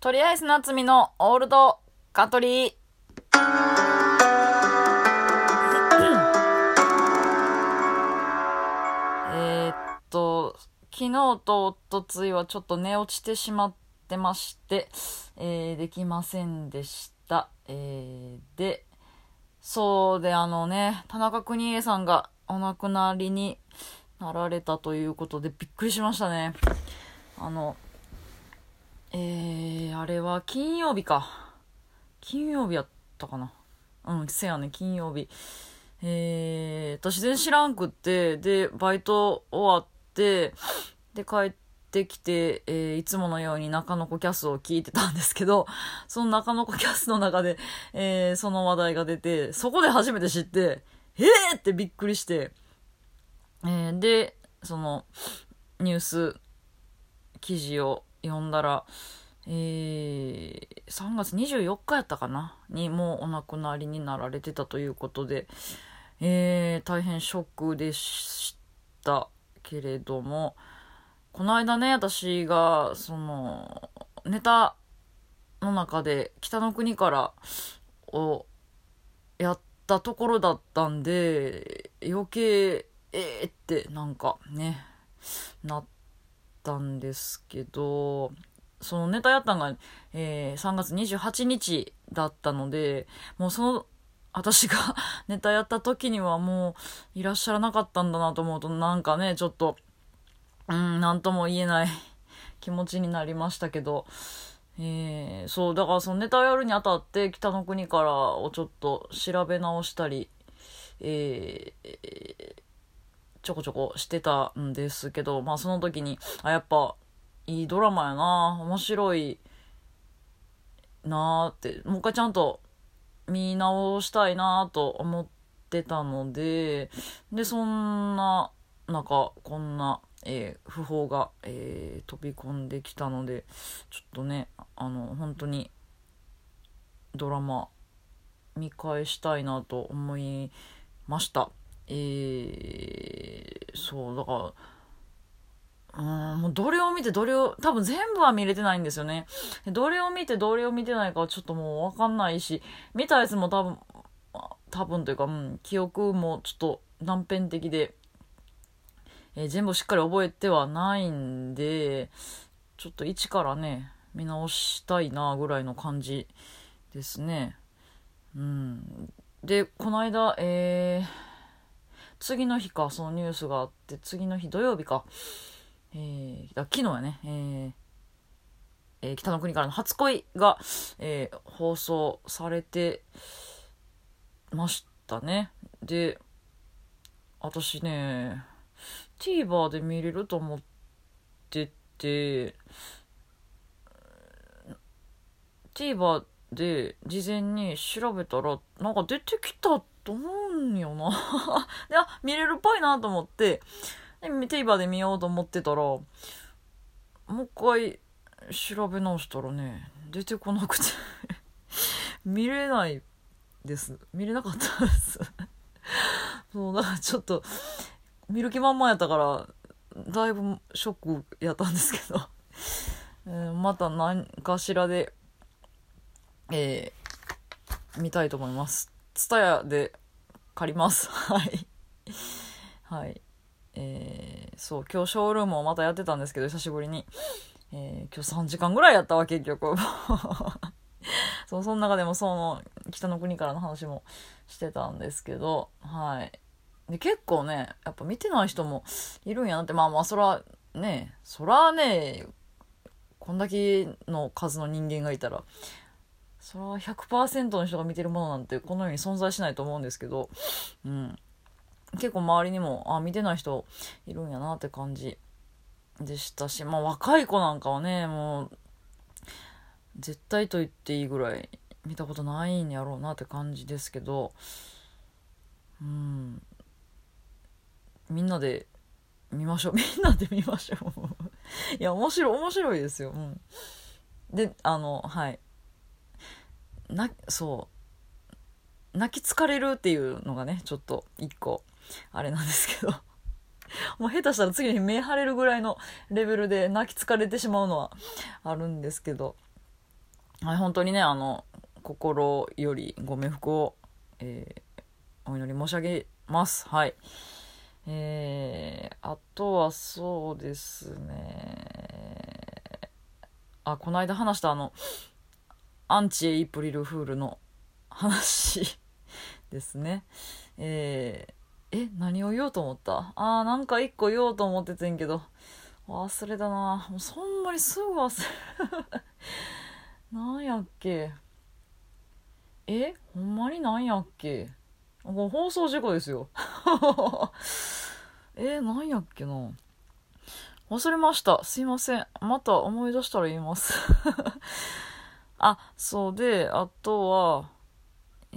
とりあえず夏美のオールドカトリー。えーっと、昨日とおとついはちょっと寝落ちてしまってまして、えーできませんでした。えーで、そうであのね、田中邦衛さんがお亡くなりになられたということでびっくりしましたね。あの、えー、あれは金曜日か。金曜日やったかな。うん、せやね、金曜日。えー、私全然知らんくって、で、バイト終わって、で、帰ってきて、えーいつものように中野子キャスを聞いてたんですけど、その中野子キャスの中で、えーその話題が出て、そこで初めて知って、えーってびっくりして、えーで、その、ニュース記事を読んだら、えー3月24日やったかな？にもうお亡くなりになられてたということで、えー大変ショックでした。けれども、この間ね、私が、その、ネタの中で北の国からをやったところだったんで、余計、えーってなんかね、なってったんですけど、そのネタやったんが、えー3月28日だったので、もうその、私が ネタやった時にはもういらっしゃらなかったんだなと思うと、なんかね、ちょっと、うん、なんとも言えない 気持ちになりましたけど、えーそう、だからそのネタをやるにあたって、北の国からをちょっと調べ直したり、えーちょこちょこしてたんですけど、まあその時に、あ、やっぱ、いいドラマやな、面白いなって、もう一回ちゃんと見直したいなと思ってたので、で、そんな、なんか、こんな、えー訃報が、えー飛び込んできたので、ちょっとね、あの、本当に、ドラマ、見返したいなと思いました。えー、そう、だから、うん、もうどれを見てどれを、多分全部は見れてないんですよね。どれを見てどれを見てないかはちょっともうわかんないし、見たやつも多分、多分というか、うん、記憶もちょっと断片的で、えー全部しっかり覚えてはないんで、ちょっと一からね、見直したいなぐらいの感じですね。うん。で、この間、えー、次の日か、そのニュースがあって、次の日土曜日か、えー、昨日やね、えーえー北の国からの初恋が、えー放送されてましたね。で、私ね、TVer で見れると思ってて、TVer で事前に調べたら、なんか出てきたってと思うんよな。で、あ、見れるっぽいなと思って、で、TVer で見ようと思ってたら、もう一回調べ直したらね、出てこなくて、見れないです。見れなかったです。そう、だからちょっと、見る気満々やったから、だいぶショックやったんですけど、えーまた何かしらで、えー見たいと思います。ツタヤで借ります。はい。はい。えーそう、今日ショールームをまたやってたんですけど、久しぶりに。えー今日3時間ぐらいやったわ、結局。そう、その中でもその、北の国からの話もしてたんですけど、はい。で、結構ね、やっぱ見てない人もいるんやなって、まあまあ、そら、ね、そらね、こんだけの数の人間がいたら、それは100%の人が見てるものなんてこの世に存在しないと思うんですけど、うん。結構周りにも、あ、見てない人いるんやなって感じでしたし、まあ若い子なんかはね、もう、絶対と言っていいぐらい見たことないんやろうなって感じですけど、うん。みんなで見ましょう。みんなで見ましょう。いや、面白い、面白いですよ。うん。で、あの、はい。な、そう。泣き疲れるっていうのがね、ちょっと一個、あれなんですけど。もう下手したら次の日目腫れるぐらいのレベルで泣き疲れてしまうのはあるんですけど。はい、本当にね、あの、心よりご冥福を、えー、お祈り申し上げます。はい。えー、あとはそうですね。あ、この間話したあの、アンチエイプリルフールの話ですね。えー、え、何を言おうと思った？あー、なんか一個言おうと思っててんけど、忘れたな。もうそんなにすぐ忘れ なんやっけ？えほんまになんやっけ？これ放送事故ですよ。えなんやっけな？忘れました。すいません。また思い出したら言います。あそうであとはえ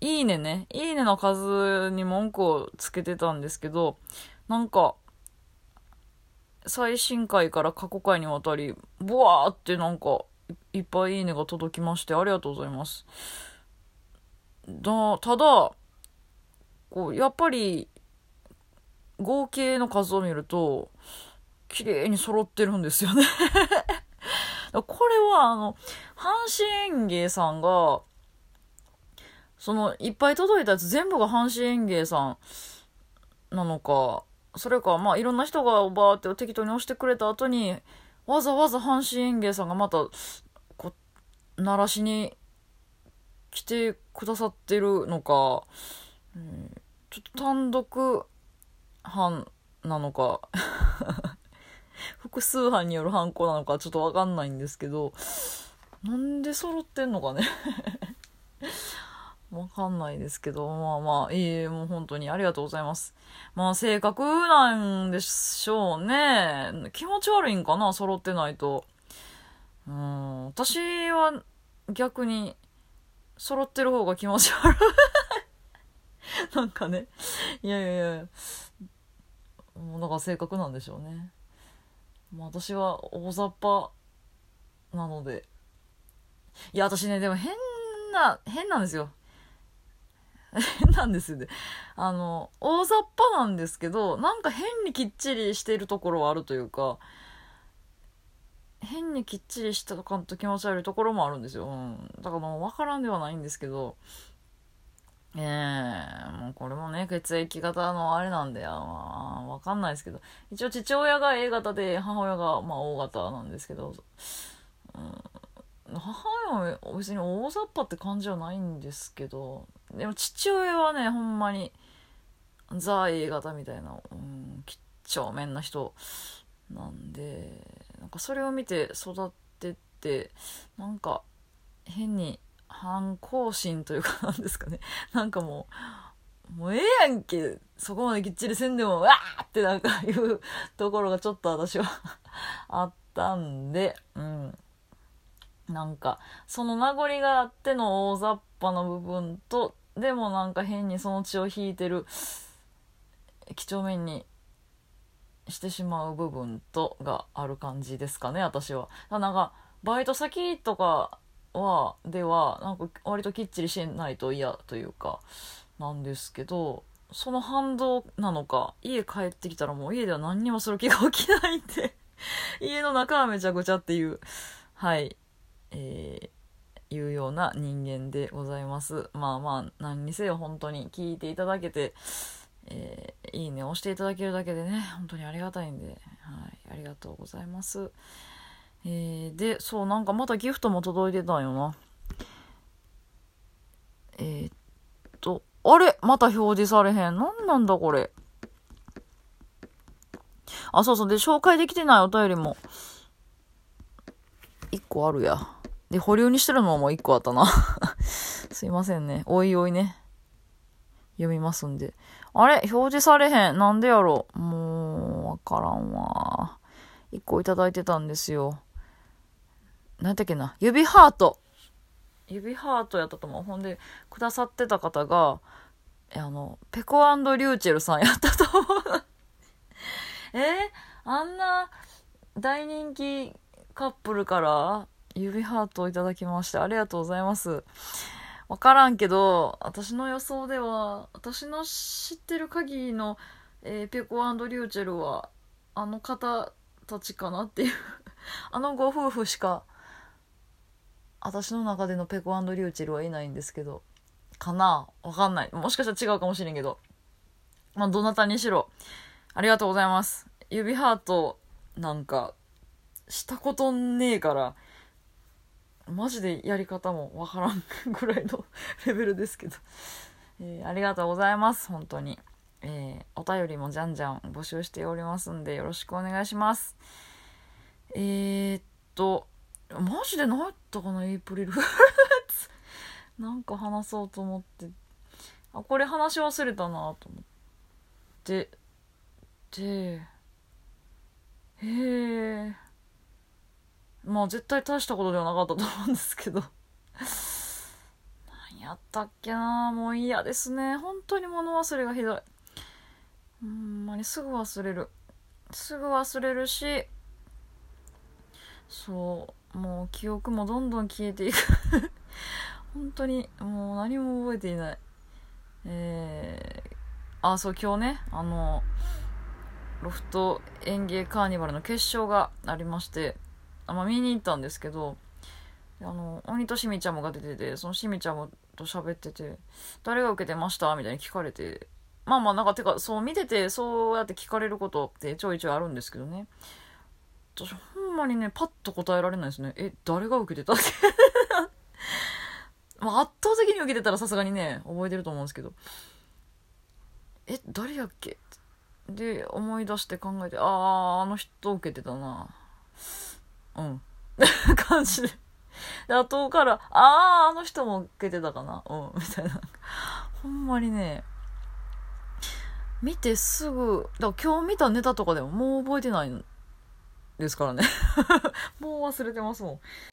ー、いいねねいいねの数に文句をつけてたんですけどなんか最新回から過去回にわたり、ブワーってなんか、いっぱいいいねが届きまして、ありがとうございます。だ、ただ、こう、やっぱり、合計の数を見ると、綺麗に揃ってるんですよねこれは、あの、阪神園芸さんが、その、いっぱい届いたやつ全部が阪神園芸さんなのか、それか、まあ、いろんな人がバーって適当に押してくれた後に、わざわざ阪神園芸さんがまた、こう、鳴らしに来てくださってるのか、うん、ちょっと単独犯なのか。複数犯による犯行なのかちょっとわかんないんですけど、なんで揃ってんのかね わかんないですけど、まあまあ、いいもう本当にありがとうございます。まあ、性格なんでしょうね。気持ち悪いんかな、揃ってないと。うん、私は逆に、揃ってる方が気持ち悪い なんかね、いやいやいや、もうだから性格なんでしょうね。まあ私は大雑把なので。いや、私ね、でも変な、変なんですよ。変なんですよね。あの、大雑把なんですけど、なんか変にきっちりしているところはあるというか、変にきっちりしたとかんと気持ち悪いところもあるんですよ。うん。だからもう分からんではないんですけど、ええー、もうこれもね、血液型のあれなんで、まあ、わかんないですけど、一応父親が A 型で、母親が、まあ、O 型なんですけど、うん、母親は別に大雑把って感じはないんですけど、でも父親はね、ほんまに、ザ A 型みたいな、うん、几帳面な人なんで、なんかそれを見て育ってって、なんか変に反抗心というかなんですかね。なんかもう、もうええやんけ、そこまできっちりせんでも、わーってなんかいうところがちょっと私は あったんで、うん。なんか、その名残があっての大雑把な部分と、でもなんか変にその血を引いてる、几帳面にしてしまう部分とがある感じですかね、私は。なんか、バイト先とかは、では、なんか割ときっちりしないと嫌というか、なんですけど、その反動なのか、家帰ってきたらもう家では何にもする気が起きないんで 家の中はめちゃくちゃっていう、はい、えー、いうような人間でございます。まあまあ、何にせよ本当に聞いていただけて、えー、いいねを押していただけるだけでね、本当にありがたいんで、はい、ありがとうございます。えー、で、そう、なんかまたギフトも届いてたんよな。えー、っと、あれ？また表示されへん。なんなんだこれ？あ、そうそう。で、紹介できてないお便りも、一個あるや。で、保留にしてるのも一個あったな。すいませんね。おいおいね。読みますんで。あれ？表示されへん。なんでやろう？もう、わからんわ。一個いただいてたんですよ。なんだっけな。指ハート。指ハートやったと思う。ほんで、くださってた方が、あの、ペコリューチェルさんやったと思う。えー、あんな大人気カップルから指ハートをいただきまして、ありがとうございます。わからんけど、私の予想では、私の知ってる限りの、えー、ペコリューチェルは、あの方たちかなっていうあのご夫婦しか私の中でのペコリューチルはいないんですけど、かな？わかんない。もしかしたら違うかもしれんけど。まあ、どなたにしろ、ありがとうございます。指ハート、なんか、したことねえから、マジでやり方もわからん ぐらいのレベルですけど、えー、ありがとうございます、本当に。えー、お便りもじゃんじゃん募集しておりますんで、よろしくお願いします。えー、っと、マジで何やったかな、エイプリルフールなんか話そうと思って、あ、これ話し忘れたなと思って、で、へえ。まあ絶対大したことではなかったと思うんですけど何やったっけなもう嫌ですね。本当に物忘れがひどい。ほんまにすぐ忘れる。すぐ忘れるし、そう、もう記憶もどんどん消えていく 本当にもう何も覚えていない。えー、あ、そう、今日ね、あの、ロフト園芸カーニバルの決勝がありまして、あまあ、見に行ったんですけど、あの、鬼としみちゃんもが出てて、そのしみちゃんもと喋ってて、誰が受けてました？みたいに聞かれて、まあまあなんか、てか、そう見てて、そうやって聞かれることってちょいちょいあるんですけどね。私、ほまにね、パッと答えられないですね。え、誰が受けてたっけ？まあ、圧倒的に受けてたらさすがにね、覚えてると思うんですけど。え、誰やっけ？で、思い出して考えて、ああ、あの人受けてたな。うん。感じで。で、後から、ああ、あの人も受けてたかな。うん、みたいな。ほんまにね、見てすぐ、だから今日見たネタとかでももう覚えてないんですからね。もう忘れてますもん。